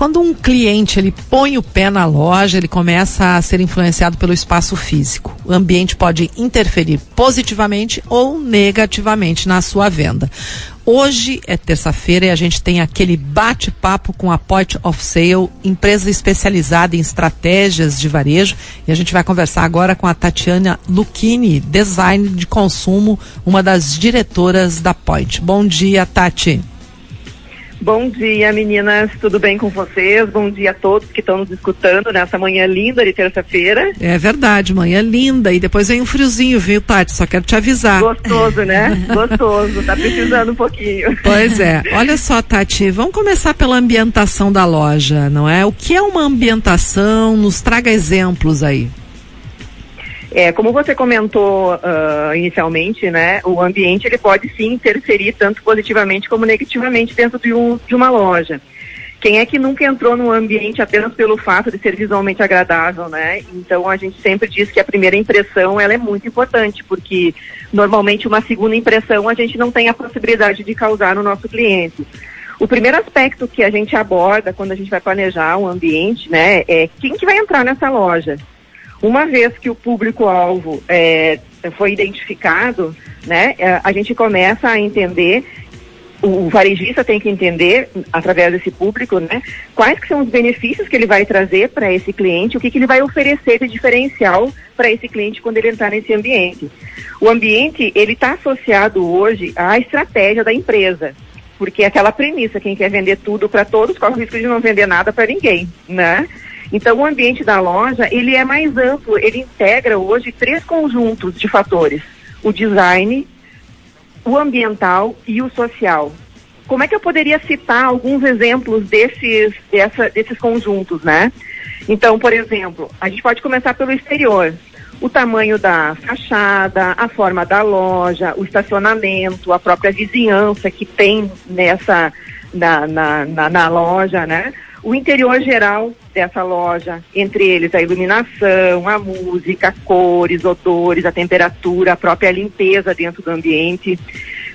quando um cliente ele põe o pé na loja, ele começa a ser influenciado pelo espaço físico. O ambiente pode interferir positivamente ou negativamente na sua venda. Hoje é terça-feira e a gente tem aquele bate-papo com a Point of Sale, empresa especializada em estratégias de varejo. E a gente vai conversar agora com a Tatiana Lucchini, design de consumo, uma das diretoras da Point. Bom dia, Tati. Bom dia, meninas. Tudo bem com vocês? Bom dia a todos que estão nos escutando nessa manhã linda de terça-feira. É verdade, manhã linda. E depois vem um friozinho, viu, Tati? Só quero te avisar. Gostoso, né? Gostoso. Tá precisando um pouquinho. Pois é. Olha só, Tati, vamos começar pela ambientação da loja, não é? O que é uma ambientação? Nos traga exemplos aí. É, como você comentou uh, inicialmente, né, o ambiente ele pode sim interferir tanto positivamente como negativamente dentro de, um, de uma loja. Quem é que nunca entrou num ambiente apenas pelo fato de ser visualmente agradável, né? Então a gente sempre diz que a primeira impressão ela é muito importante, porque normalmente uma segunda impressão a gente não tem a possibilidade de causar no nosso cliente. O primeiro aspecto que a gente aborda quando a gente vai planejar um ambiente, né, é quem que vai entrar nessa loja. Uma vez que o público-alvo é, foi identificado, né, é, a gente começa a entender o varejista tem que entender, através desse público, né, quais que são os benefícios que ele vai trazer para esse cliente, o que, que ele vai oferecer de diferencial para esse cliente quando ele entrar nesse ambiente. O ambiente, ele está associado hoje à estratégia da empresa, porque é aquela premissa, quem quer vender tudo para todos, corre o risco de não vender nada para ninguém, né? Então, o ambiente da loja, ele é mais amplo, ele integra hoje três conjuntos de fatores. O design, o ambiental e o social. Como é que eu poderia citar alguns exemplos desses, dessa, desses conjuntos, né? Então, por exemplo, a gente pode começar pelo exterior. O tamanho da fachada, a forma da loja, o estacionamento, a própria vizinhança que tem nessa, na, na, na, na loja, né? O interior geral dessa loja, entre eles a iluminação, a música, cores, odores, a temperatura, a própria limpeza dentro do ambiente.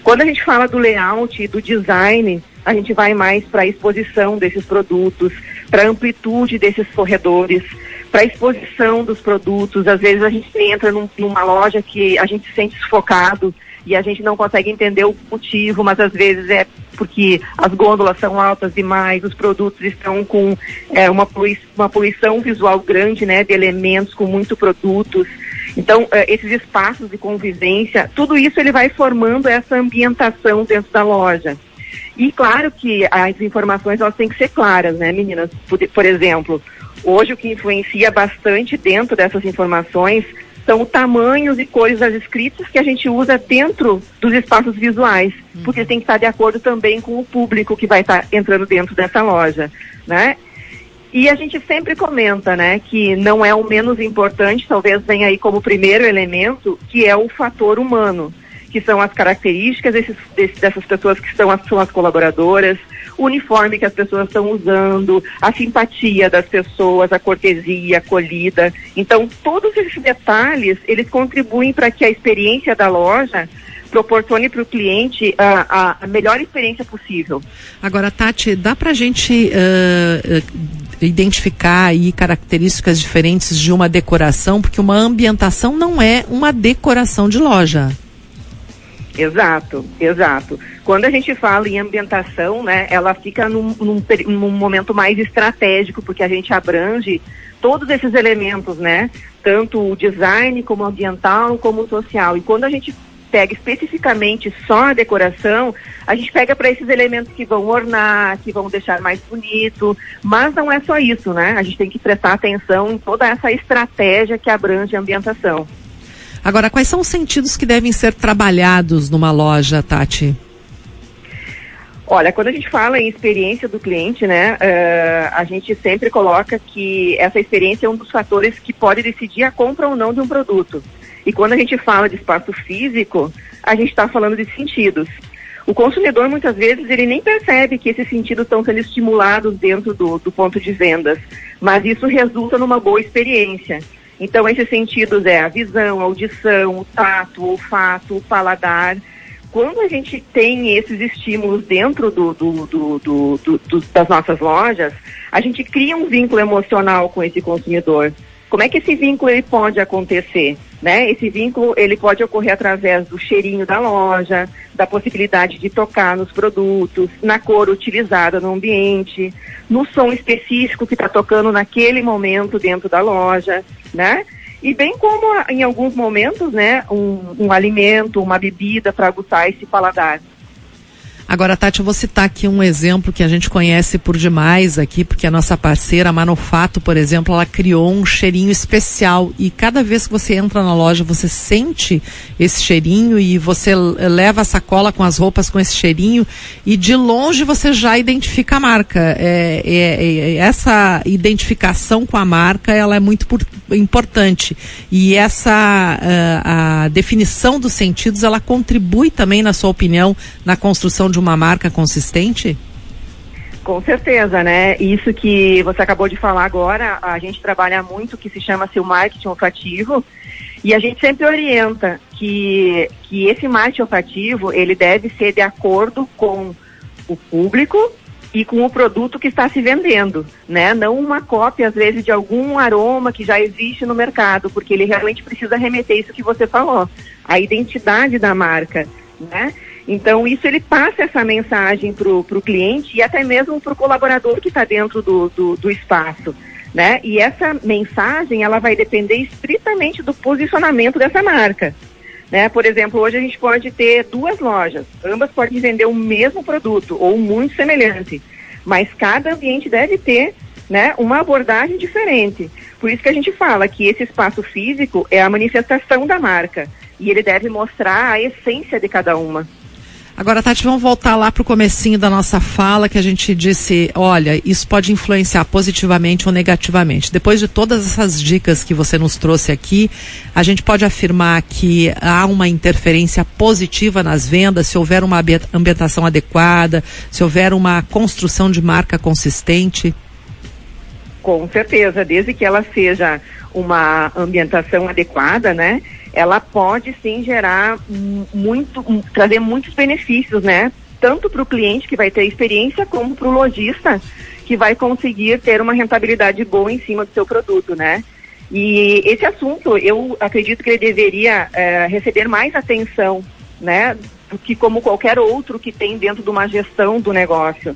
Quando a gente fala do layout e do design, a gente vai mais para a exposição desses produtos, para a amplitude desses corredores, para a exposição dos produtos. Às vezes a gente entra num, numa loja que a gente se sente sufocado e a gente não consegue entender o motivo, mas às vezes é porque as gôndolas são altas demais, os produtos estão com é, uma, poluição, uma poluição visual grande, né, de elementos com muito produtos. Então, é, esses espaços de convivência, tudo isso ele vai formando essa ambientação dentro da loja. E claro que as informações elas têm que ser claras, né, meninas? Por, por exemplo, hoje o que influencia bastante dentro dessas informações são tamanhos e cores das escritas que a gente usa dentro dos espaços visuais, uhum. porque tem que estar de acordo também com o público que vai estar entrando dentro dessa loja, né? E a gente sempre comenta, né, que não é o menos importante, talvez venha aí como primeiro elemento, que é o fator humano, que são as características desses, dessas pessoas que são as, são as colaboradoras, o uniforme que as pessoas estão usando, a simpatia das pessoas, a cortesia, a acolhida. Então, todos esses detalhes, eles contribuem para que a experiência da loja proporcione para o cliente a, a, melhor experiência possível. Agora, Tati, dá para a gente uh, identificar aí características diferentes de uma decoração, porque uma ambientação não é uma decoração de loja. Exato, exato. Quando a gente fala em ambientação, né, ela fica num, num, num, momento mais estratégico, porque a gente abrange todos esses elementos, né? Tanto o design, como ambiental, como o social. E quando a gente pega especificamente só a decoração, a gente pega para esses elementos que vão ornar, que vão deixar mais bonito, mas não é só isso, né? A gente tem que prestar atenção em toda essa estratégia que abrange a ambientação. Agora, quais são os sentidos que devem ser trabalhados numa loja, Tati? Olha, quando a gente fala em experiência do cliente, né, uh, a gente sempre coloca que essa experiência é um dos fatores que pode decidir a compra ou não de um produto. E quando a gente fala de espaço físico, a gente está falando de sentidos. O consumidor, muitas vezes, ele nem percebe que esses sentidos estão sendo estimulados dentro do, do ponto de vendas, mas isso resulta numa boa experiência. Então, esses sentidos é a visão, a audição, o tato, o olfato, o paladar. quando a gente tem esses estímulos dentro do, do, do, das nossas lojas, a gente cria um vínculo emocional com esse consumidor. Como é que esse vínculo ele pode acontecer? Né? Esse vínculo ele pode ocorrer através do cheirinho da loja, da possibilidade de tocar nos produtos, na cor utilizada no ambiente, no som específico que está tocando naquele momento dentro da loja, né? E bem como em alguns momentos, né, um, um alimento, uma bebida para aguçar esse paladar. Agora, Tati, eu vou citar aqui um exemplo que a gente conhece por demais aqui, porque a nossa parceira, a Manufato, por exemplo, ela criou um cheirinho especial. E cada vez que você entra na loja, você sente esse cheirinho e você leva a sacola com as roupas com esse cheirinho. E de longe você já identifica a marca. É, é, é, essa identificação com a marca, ela é muito por, importante. E essa uh, a definição dos sentidos, ela contribui também, na sua opinião, na construção de de uma marca consistente? Com certeza, né? Isso que você acabou de falar agora, a gente trabalha muito que se chama-se o marketing olfativo e a gente sempre orienta que, que esse marketing olfativo ele deve ser de acordo com o público e com o produto que está se vendendo, né? Não uma cópia, às vezes, de algum aroma que já existe no mercado, porque ele realmente precisa remeter isso que você falou, a identidade da marca, né? Então, isso ele passa essa mensagem para o cliente e até mesmo para o colaborador que está dentro do, do, do espaço. Né? E essa mensagem ela vai depender estritamente do posicionamento dessa marca. Né? Por exemplo, hoje a gente pode ter duas lojas, ambas podem vender o mesmo produto ou muito semelhante, mas cada ambiente deve ter né, uma abordagem diferente. Por isso que a gente fala que esse espaço físico é a manifestação da marca e ele deve mostrar a essência de cada uma. Agora, Tati, vamos voltar lá para o comecinho da nossa fala, que a gente disse, olha, isso pode influenciar positivamente ou negativamente. Depois de todas essas dicas que você nos trouxe aqui, a gente pode afirmar que há uma interferência positiva nas vendas, se houver uma ambientação adequada, se houver uma construção de marca consistente? Com certeza, desde que ela seja uma ambientação adequada, né? Ela pode sim gerar muito, trazer muitos benefícios, né? Tanto para o cliente que vai ter experiência, como para o lojista que vai conseguir ter uma rentabilidade boa em cima do seu produto, né? E esse assunto, eu acredito que ele deveria é, receber mais atenção, né? Do que como qualquer outro que tem dentro de uma gestão do negócio.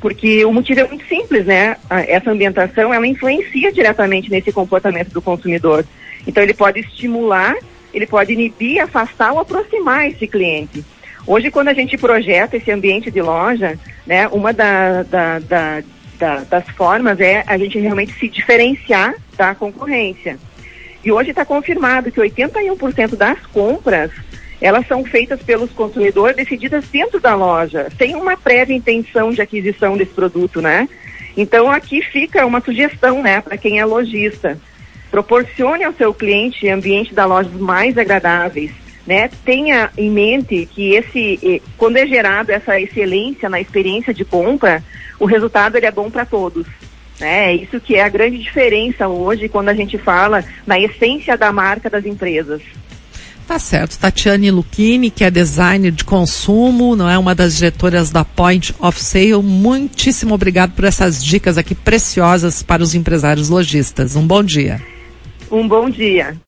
Porque o motivo é muito simples, né? Essa ambientação, ela influencia diretamente nesse comportamento do consumidor. Então, ele pode estimular ele pode inibir, afastar ou aproximar esse cliente. Hoje, quando a gente projeta esse ambiente de loja, né, uma da, da, da, das formas é a gente realmente se diferenciar da concorrência. E hoje está confirmado que 81% das compras elas são feitas pelos consumidores decididas dentro da loja, sem uma prévia intenção de aquisição desse produto, né? Então aqui fica uma sugestão, né, para quem é lojista proporcione ao seu cliente ambiente da loja mais agradáveis, né? Tenha em mente que esse, quando é gerado essa excelência na experiência de compra, o resultado ele é bom para todos. Né? É isso que é a grande diferença hoje quando a gente fala na essência da marca das empresas. Tá certo. Tatiane Luchini, que é designer de consumo, não é uma das diretoras da Point of Sale. Muitíssimo obrigado por essas dicas aqui preciosas para os empresários lojistas. Um bom dia. Um bom dia.